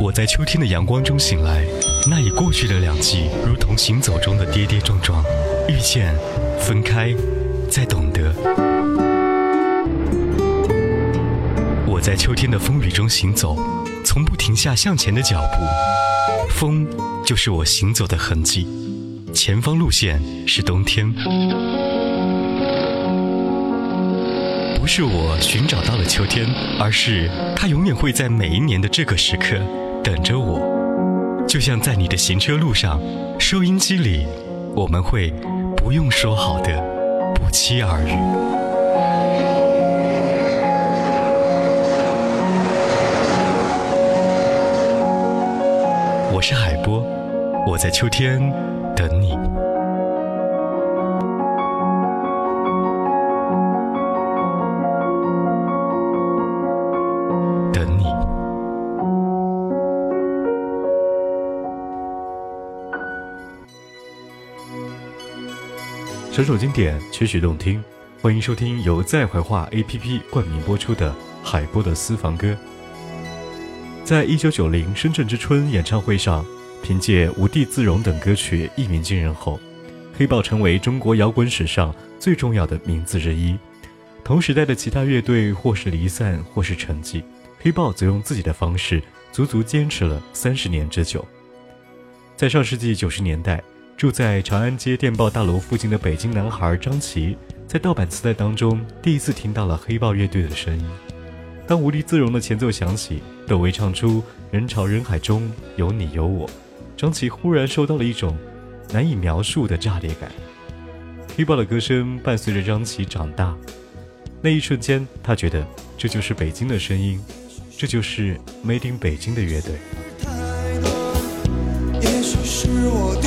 我在秋天的阳光中醒来，那已过去的两季，如同行走中的跌跌撞撞，遇见，分开，再懂得。我在秋天的风雨中行走，从不停下向前的脚步。风就是我行走的痕迹，前方路线是冬天。不是我寻找到了秋天，而是它永远会在每一年的这个时刻。等着我，就像在你的行车路上，收音机里，我们会不用说好的不期而遇。我是海波，我在秋天等你。首首经典，曲曲动听，欢迎收听由在怀化 APP 冠名播出的海波的私房歌。在一九九零深圳之春演唱会上，凭借《无地自容》等歌曲一鸣惊人后，黑豹成为中国摇滚史上最重要的名字之一。同时代的其他乐队或是离散，或是沉寂，黑豹则用自己的方式足足坚持了三十年之久。在上世纪九十年代。住在长安街电报大楼附近的北京男孩张琪，在盗版磁带当中第一次听到了黑豹乐队的声音。当无地自容的前奏响起，窦唯唱出“人潮人海中有你有我”，张琪忽然受到了一种难以描述的炸裂感。黑豹的歌声伴随着张琪长大，那一瞬间，他觉得这就是北京的声音，这就是 Made in 北京的乐队。也许是我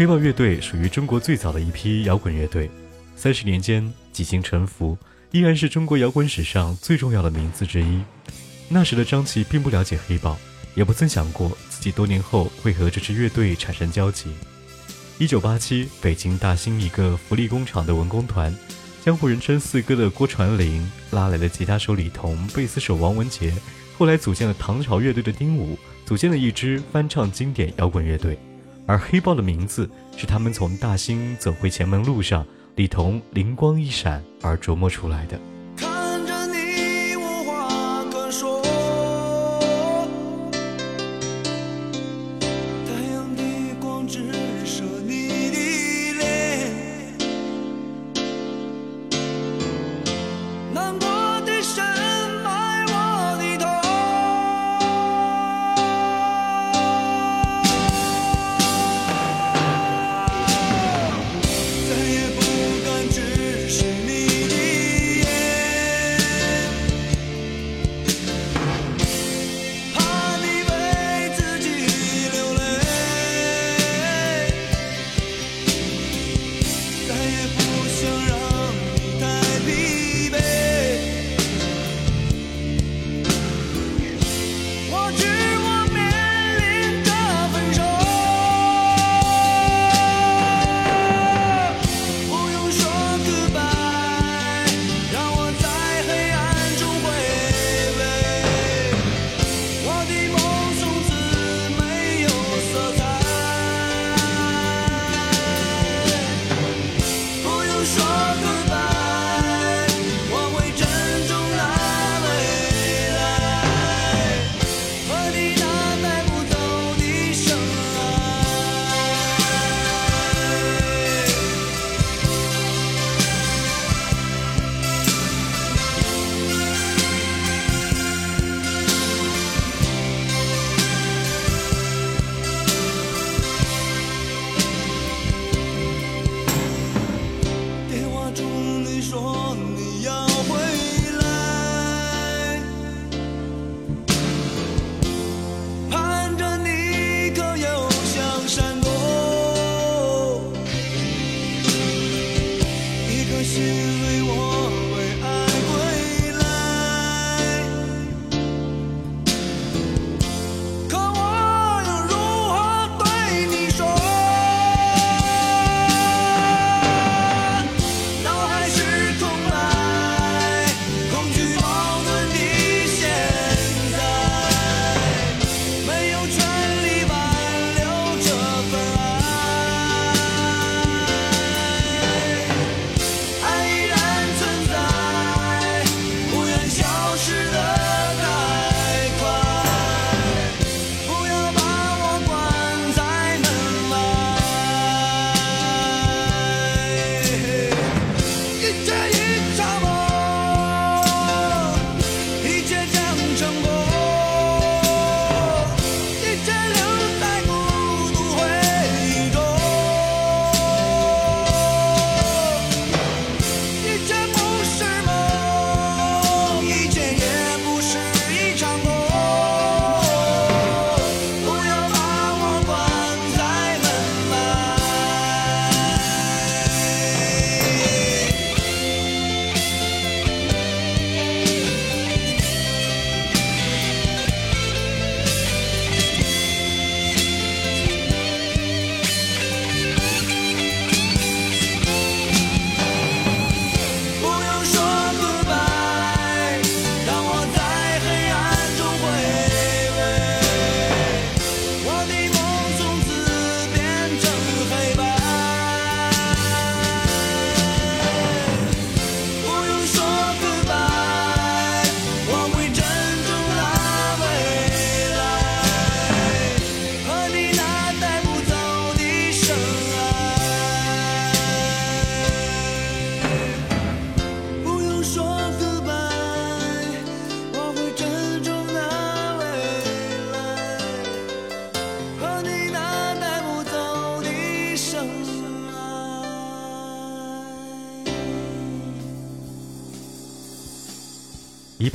黑豹乐队属于中国最早的一批摇滚乐队，三十年间几经沉浮，依然是中国摇滚史上最重要的名字之一。那时的张琪并不了解黑豹，也不曾想过自己多年后会和这支乐队产生交集。一九八七，北京大兴一个福利工厂的文工团，江湖人称四哥的郭传林拉来了吉他手李彤、贝斯手王文杰，后来组建了唐朝乐队的丁武，组建了一支翻唱经典摇滚乐队。而黑豹的名字是他们从大兴走回前门路上，李彤灵光一闪而琢磨出来的。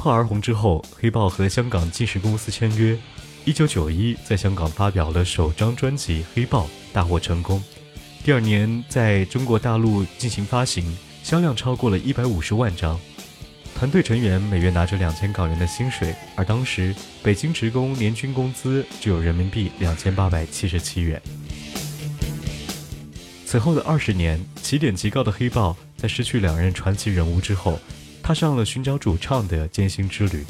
炮而红之后，黑豹和香港纪实公司签约。一九九一，在香港发表了首张专辑《黑豹》，大获成功。第二年在中国大陆进行发行，销量超过了一百五十万张。团队成员每月拿着两千港元的薪水，而当时北京职工年均工资只有人民币两千八百七十七元。此后的二十年，起点极高的黑豹在失去两任传奇人物之后，踏上了寻找主唱的艰辛之旅。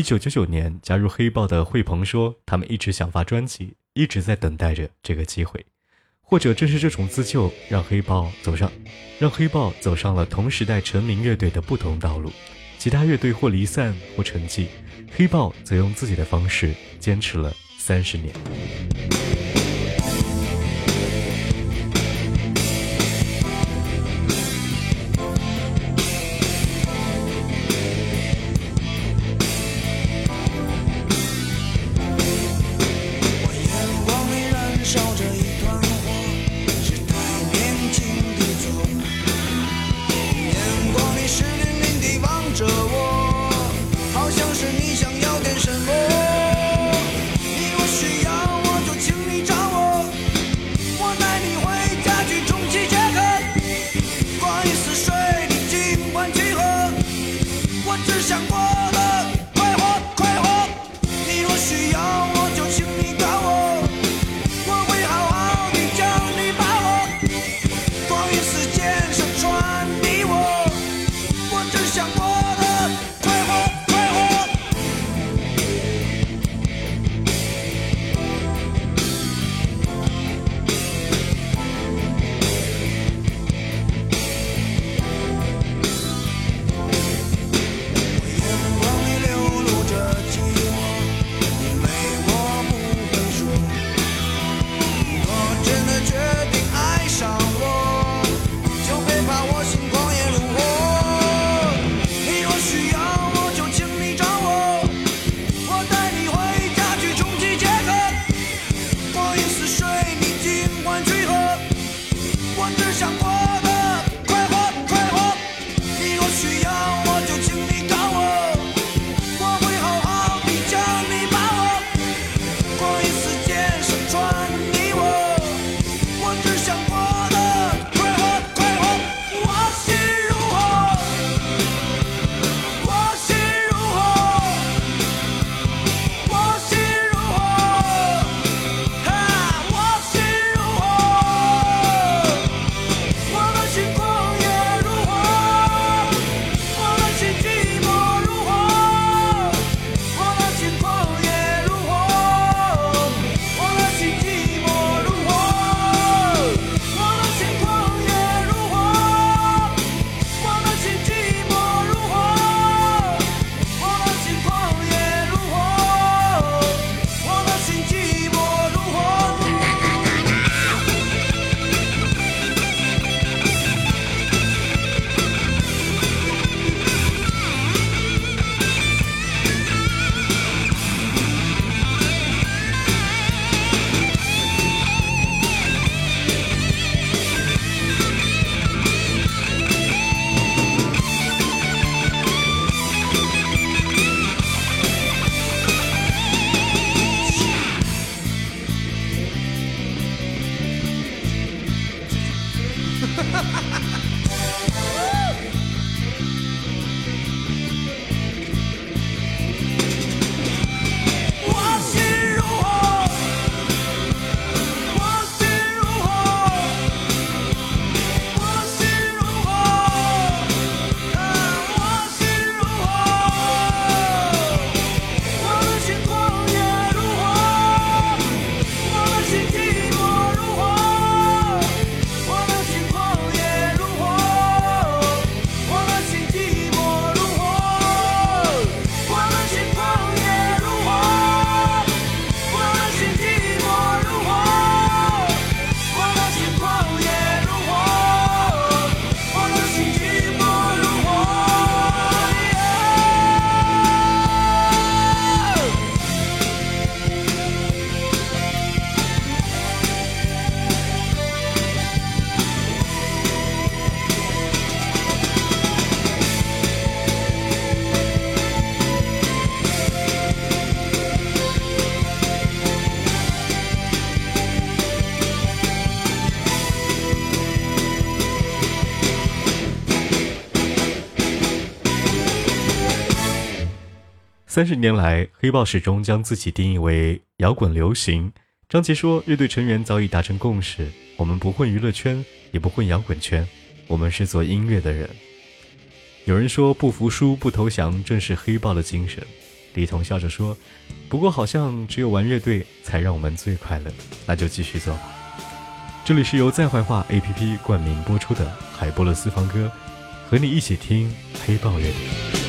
一九九九年加入黑豹的惠鹏说：“他们一直想发专辑，一直在等待着这个机会，或者正是这种自救，让黑豹走上，让黑豹走上了同时代成名乐队的不同道路。其他乐队或离散或沉寂，黑豹则用自己的方式坚持了三十年。”三十年来，黑豹始终将自己定义为摇滚流行。张杰说，乐队成员早已达成共识：我们不混娱乐圈，也不混摇滚圈，我们是做音乐的人。有人说，不服输、不投降，正是黑豹的精神。李彤笑着说：“不过好像只有玩乐队才让我们最快乐，那就继续做吧。”这里是由再坏话 APP 冠名播出的海波的私房歌，和你一起听黑豹乐队。